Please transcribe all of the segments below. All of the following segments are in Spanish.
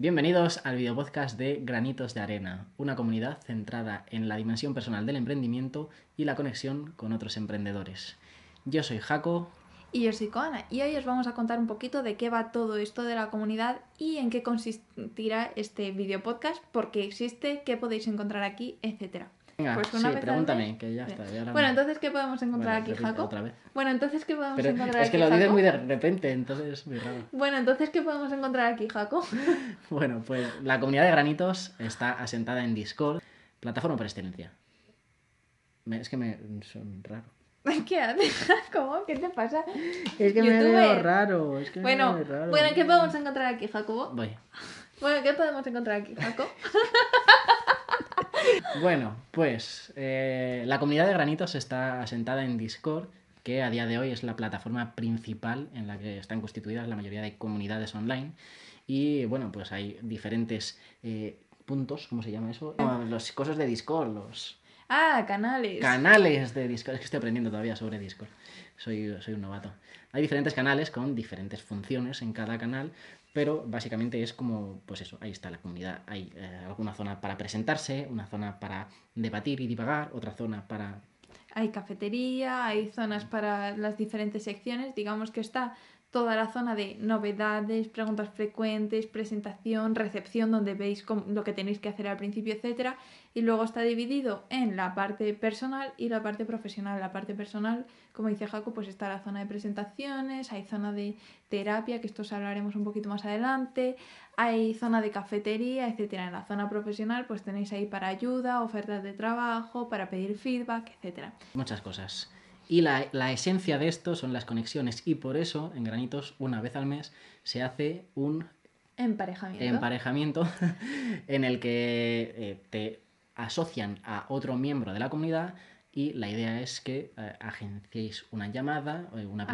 Bienvenidos al videopodcast de Granitos de Arena, una comunidad centrada en la dimensión personal del emprendimiento y la conexión con otros emprendedores. Yo soy Jaco. Y yo soy Koana, y hoy os vamos a contar un poquito de qué va todo esto de la comunidad y en qué consistirá este videopodcast, por qué existe, qué podéis encontrar aquí, etcétera. Venga, Pues sí, una vez al pregúntame, que ya está. ya Bueno, no. entonces, ¿qué podemos encontrar Bueno, aquí, Jaco? Otra vez. Bueno, entonces, ¿qué podemos Pero encontrar es que aquí, lo dices muy de repente, entonces es muy raro. Bueno, entonces, ¿qué podemos encontrar aquí, Jaco? Bueno, pues la comunidad de granitos está asentada en Discord, plataforma por excelencia. Me- es que me son raro. ¿Qué haces, Jaco? ¿Qué te pasa? Es que me ¿Youtuber? veo raro, es que me Bueno, veo raro. bueno, ¿qué podemos encontrar aquí, Jacobo? Voy. Bueno, ¿qué podemos encontrar aquí, Jaco? Bueno, pues eh, la comunidad de granitos está asentada en Discord, que a día de hoy es la plataforma principal en la que están constituidas la mayoría de comunidades online. Y bueno, pues hay diferentes eh, puntos, ¿cómo se llama eso? No, los cosas de Discord, los Ah, canales. canales de Discord. Es que estoy aprendiendo todavía sobre Discord. Soy, soy un novato. Hay diferentes canales con diferentes funciones en cada canal, pero básicamente es como, pues eso, ahí está la comunidad. Hay eh, alguna zona para presentarse, una zona para debatir y divagar, otra zona para... Hay cafetería, hay zonas para las diferentes secciones. Digamos que está toda la zona de novedades, preguntas frecuentes, presentación, recepción, donde veis cómo- lo que tenéis que hacer al principio, etcétera. Y luego está dividido en la parte personal y la parte profesional. La parte personal, como dice Jaco, pues está la zona de presentaciones, hay zona de terapia, que esto os hablaremos un poquito más adelante, hay zona de cafetería, etcétera. En la zona profesional, pues tenéis ahí para ayuda, ofertas de trabajo, para pedir feedback, etcétera. muchas cosas. Y la, la esencia de esto son las conexiones y por eso en Granitos una vez al mes se hace un Emparejamiento. emparejamiento en el que eh, te asocian a otro miembro de la comunidad y la idea es que eh, agenciéis una llamada, eh, una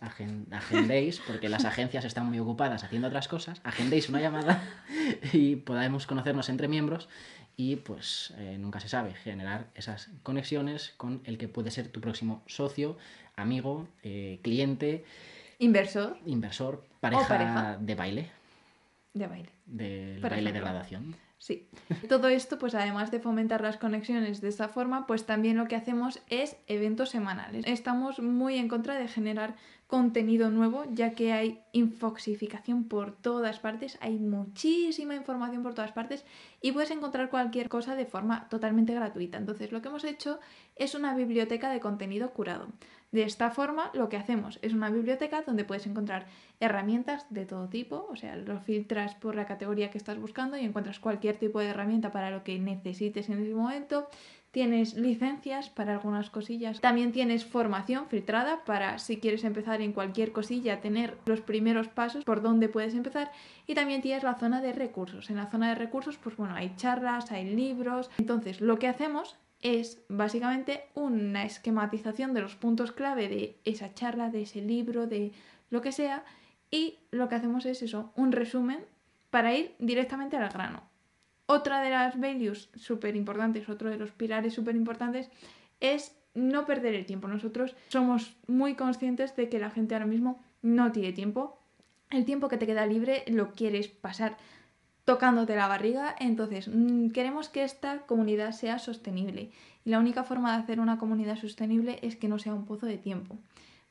agen- agendéis, porque las agencias están muy ocupadas haciendo otras cosas, agendéis una llamada y podamos conocernos entre miembros y pues eh, nunca se sabe, generar esas conexiones con el que puede ser tu próximo socio, amigo, eh, cliente, Inversor inversor, pareja, pareja. de baile de baile. Del Por baile de graduación. Sí. Todo esto, pues además de fomentar las conexiones de esta forma, pues también lo que hacemos es eventos semanales. Estamos muy en contra de generar contenido nuevo, ya que hay infoxificación por todas partes, hay muchísima información por todas partes y puedes encontrar cualquier cosa de forma totalmente gratuita. Entonces, lo que hemos hecho es una biblioteca de contenido curado. De esta forma, lo que hacemos es una biblioteca donde puedes encontrar herramientas de todo tipo, o sea, lo filtras por la categoría que estás buscando y encuentras cualquier tipo de herramienta para lo que necesites en ese momento. Tienes licencias para algunas cosillas. También tienes formación filtrada para si quieres empezar en cualquier cosilla, tener los primeros pasos por dónde puedes empezar. Y también tienes la zona de recursos. En la zona de recursos, pues bueno, hay charlas, hay libros. Entonces, lo que hacemos es básicamente una esquematización de los puntos clave de esa charla, de ese libro, de lo que sea. Y lo que hacemos es eso, un resumen para ir directamente al grano. Otra de las values súper importantes, otro de los pilares súper importantes es no perder el tiempo. Nosotros somos muy conscientes de que la gente ahora mismo no tiene tiempo. El tiempo que te queda libre lo quieres pasar tocándote la barriga, entonces mm, queremos que esta comunidad sea sostenible y la única forma de hacer una comunidad sostenible es que no sea un pozo de tiempo.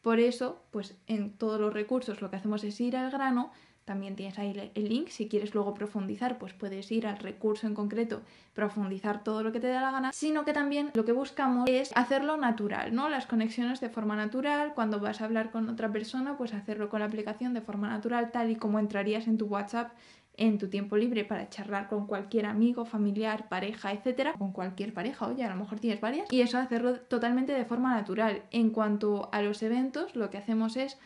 Por eso, pues en todos los recursos lo que hacemos es ir al grano, también tienes ahí el link, si quieres luego profundizar, pues puedes ir al recurso en concreto, profundizar todo lo que te da la gana, sino que también lo que buscamos es hacerlo natural, ¿no? Las conexiones de forma natural, cuando vas a hablar con otra persona, pues hacerlo con la aplicación de forma natural, tal y como entrarías en tu WhatsApp en tu tiempo libre para charlar con cualquier amigo, familiar, pareja, etcétera, con cualquier pareja, oye, a lo mejor tienes varias, y eso hacerlo totalmente de forma natural. En cuanto a los eventos, lo que hacemos es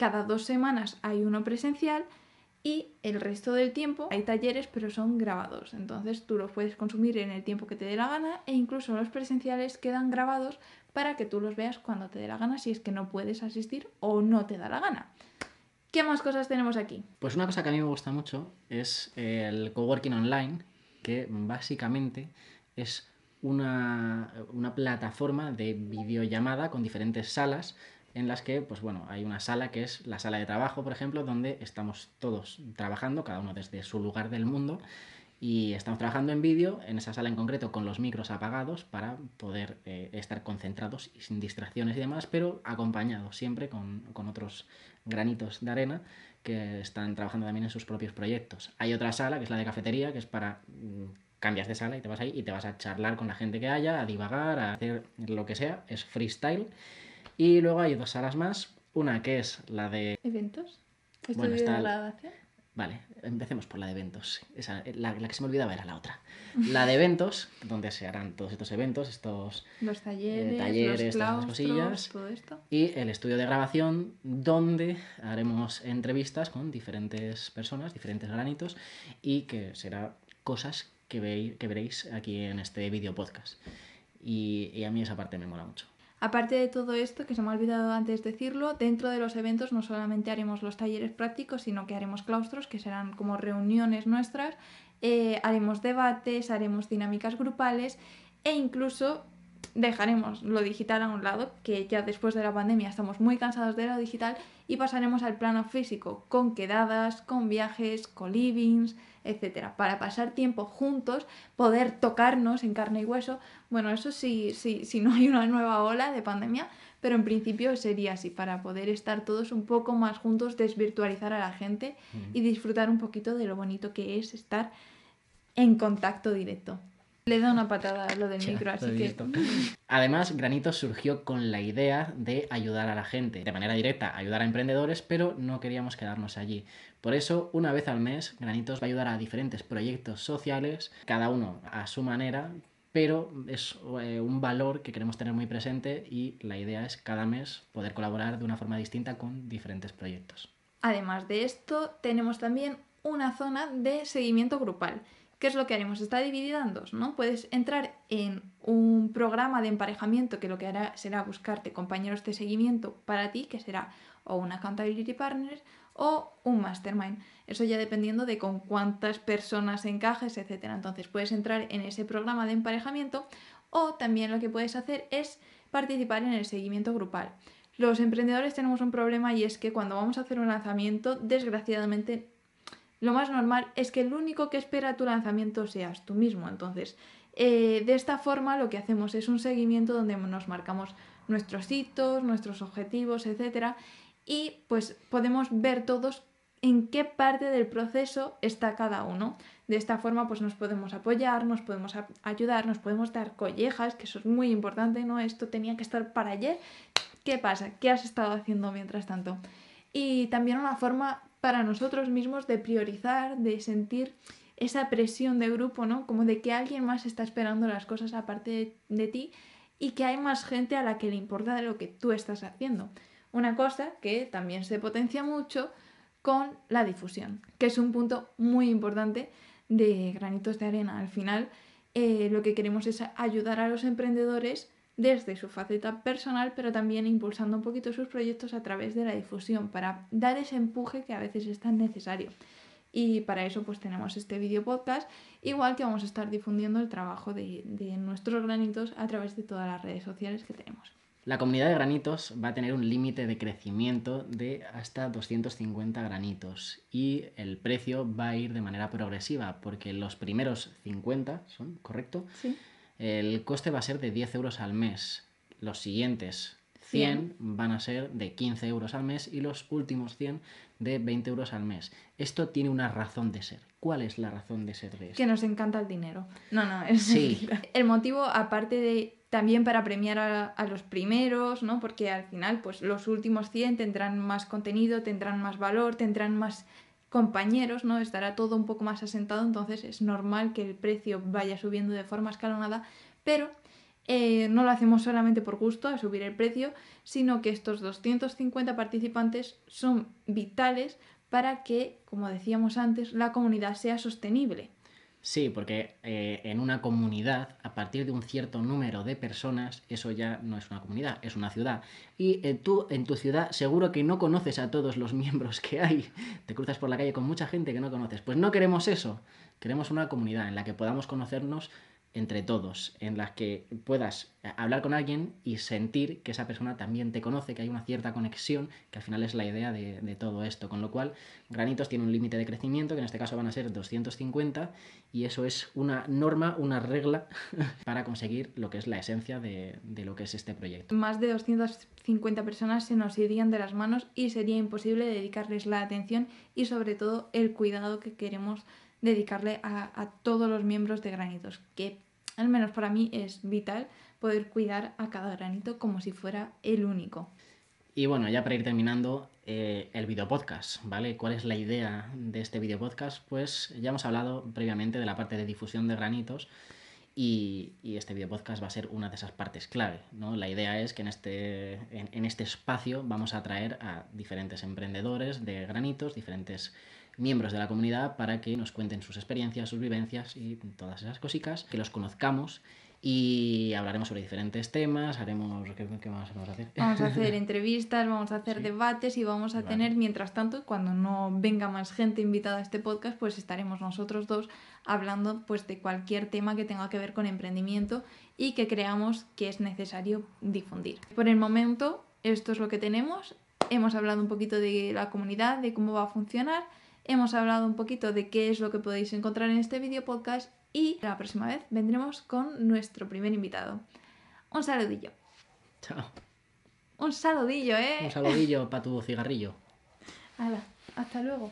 cada dos semanas hay uno presencial y el resto del tiempo hay talleres, pero son grabados. Entonces tú los puedes consumir en el tiempo que te dé la gana e incluso los presenciales quedan grabados para que tú los veas cuando te dé la gana si es que no puedes asistir o no te da la gana. ¿Qué más cosas tenemos aquí? Pues una cosa que a mí me gusta mucho es el coworking online, que básicamente es una, una plataforma de videollamada con diferentes salas en las que, pues bueno, hay una sala que es la sala de trabajo, por ejemplo, donde estamos todos trabajando, cada uno desde su lugar del mundo, y estamos trabajando en vídeo, en esa sala en concreto, con los micros apagados para poder eh, estar concentrados y sin distracciones y demás, pero acompañados siempre con, con otros granitos de arena que están trabajando también en sus propios proyectos. Hay otra sala, que es la de cafetería, que es para mm, cambias de sala y te vas ahí y te vas a charlar con la gente que haya, a divagar, a hacer lo que sea, es freestyle. Y luego hay dos salas más, una que es la de... ¿Eventos? Bueno, ¿Estudio está grabación? Vale, empecemos por la de eventos. Esa, la, la que se me olvidaba era la otra. La de eventos, donde se harán todos estos eventos, estos Los talleres, talleres, los todas esas claustros, cosillas. todo esto. y el estudio de grabación donde haremos entrevistas con diferentes personas, diferentes granitos y que será cosas que, veis, que veréis aquí en este vídeo podcast. Y, y a mí esa parte me mola mucho. Aparte de todo esto, que se me ha olvidado antes decirlo, dentro de los eventos no solamente haremos los talleres prácticos, sino que haremos claustros, que serán como reuniones nuestras, eh, haremos debates, haremos dinámicas grupales e incluso dejaremos lo digital a un lado, que ya después de la pandemia estamos muy cansados de lo digital, y pasaremos al plano físico, con quedadas, con viajes, con livings, etcétera, para pasar tiempo juntos, poder tocarnos en carne y hueso. Bueno, eso sí, sí, si no hay una nueva ola de pandemia, pero en principio sería así, para poder estar todos un poco más juntos, desvirtualizar a la gente y disfrutar un poquito de lo bonito que es estar en contacto directo. Le da una patada a lo del Ya, micro, así que visto. Además, Granitos surgió con la idea de ayudar a la gente, de manera directa, ayudar a emprendedores, pero no queríamos quedarnos allí. Por eso, una vez al mes, Granitos va a ayudar a diferentes proyectos sociales, cada uno a su manera, pero es eh, un valor que queremos tener muy presente y la idea es cada mes poder colaborar de una forma distinta con diferentes proyectos. Además de esto, tenemos también una zona de seguimiento grupal. ¿Qué es lo que haremos? Está dividida en dos, ¿no? Puedes entrar en un programa de emparejamiento que lo que hará será buscarte compañeros de seguimiento para ti, que será o un accountability partner o un mastermind. Eso ya dependiendo de con cuántas personas encajes, etc. Entonces puedes entrar en ese programa de emparejamiento o también lo que puedes hacer es participar en el seguimiento grupal. Los emprendedores tenemos un problema y es que cuando vamos a hacer un lanzamiento, desgraciadamente, lo más normal es que el único que espera tu lanzamiento seas tú mismo. Entonces, eh, de esta forma lo que hacemos es un seguimiento donde nos marcamos nuestros hitos, nuestros objetivos, etc. Y pues podemos ver todos en qué parte del proceso está cada uno. De esta forma pues nos podemos apoyar, nos podemos ayudar, nos podemos dar collejas, que eso es muy importante, ¿no? Esto tenía que estar para ayer. ¿Qué pasa? ¿Qué has estado haciendo mientras tanto? Y también una forma para nosotros mismos de priorizar, de sentir esa presión de grupo, ¿no? Como de que alguien más está esperando las cosas aparte de, ti y que hay más gente a la que le importa de lo que tú estás haciendo. Una cosa que también se potencia mucho con la difusión, que es un punto muy importante de granitos de arena. Al final, eh, lo que queremos es ayudar a los emprendedores desde su faceta personal, pero también impulsando un poquito sus proyectos a través de la difusión, para dar ese empuje que a veces es tan necesario. Y para eso pues tenemos este video podcast, igual que vamos a estar difundiendo el trabajo de, de nuestros granitos a través de todas las redes sociales que tenemos. La comunidad de granitos va a tener un límite de crecimiento de hasta 250 granitos y el precio va a ir de manera progresiva porque los primeros 50 son, ¿correcto? Sí. El coste va a ser de 10 euros al mes. Los siguientes 100 van a ser de 15 euros al mes y los últimos 100 de 20 euros al mes. Esto tiene una razón de ser. ¿Cuál es la razón de ser de esto? Que nos encanta el dinero. No, no, es Sí. El motivo, aparte de también para premiar a, a los primeros, ¿no? Porque al final, pues los últimos 100 tendrán más contenido, tendrán más valor, tendrán más compañeros, ¿no? Estará todo un poco más asentado, entonces es normal que el precio vaya subiendo de forma escalonada, pero eh, no lo hacemos solamente por gusto a subir el precio, sino que estos 250 participantes son vitales para que, como decíamos antes, la comunidad sea sostenible. Sí, porque eh, en una comunidad, a partir de un cierto número de personas, eso ya no es una comunidad, es una ciudad. Y eh, tú en tu ciudad seguro que no conoces a todos los miembros que hay. Te cruzas por la calle con mucha gente que no conoces. Pues no queremos eso. Queremos una comunidad en la que podamos conocernos entre todos, en las que puedas hablar con alguien y sentir que esa persona también te conoce, que hay una cierta conexión, que al final es la idea de, todo esto. Con lo cual, Granitos tiene un límite de crecimiento, que en este caso van a ser 250, y eso es una norma, una regla para conseguir lo que es la esencia de, de lo que es este proyecto. Más de 250 personas se nos irían de las manos y sería imposible dedicarles la atención y sobre todo el cuidado que queremos dedicarle a, a, todos los miembros de Granitos, que al menos para mí es vital poder cuidar a cada granito como si fuera el único. Y bueno, ya para ir terminando, eh, el videopodcast, ¿vale? ¿Cuál es la idea de este videopodcast? Pues ya hemos hablado previamente de la parte de difusión de granitos y, y este videopodcast va a ser una de esas partes clave, ¿no? La idea es que en este, en, en este espacio vamos a traer a diferentes emprendedores de granitos, diferentes miembros de la comunidad para que nos cuenten sus experiencias, sus vivencias y todas esas cositas, que los conozcamos y hablaremos sobre diferentes temas, haremos... ¿Qué, qué más vamos a hacer? Vamos a hacer entrevistas, vamos a hacer sí. debates y vamos a vale. tener, mientras tanto, cuando no venga más gente invitada a este podcast, pues estaremos nosotros dos hablando pues de cualquier tema que tenga que ver con emprendimiento y que creamos que es necesario difundir. Por el momento, esto es lo que tenemos. Hemos hablado un poquito de la comunidad, de cómo va a funcionar hemos hablado un poquito de qué es lo que podéis encontrar en este video podcast y la próxima vez vendremos con nuestro primer invitado. Un saludillo. Chao. Un saludillo, ¿eh? Un saludillo para tu cigarrillo. Hala, hasta luego.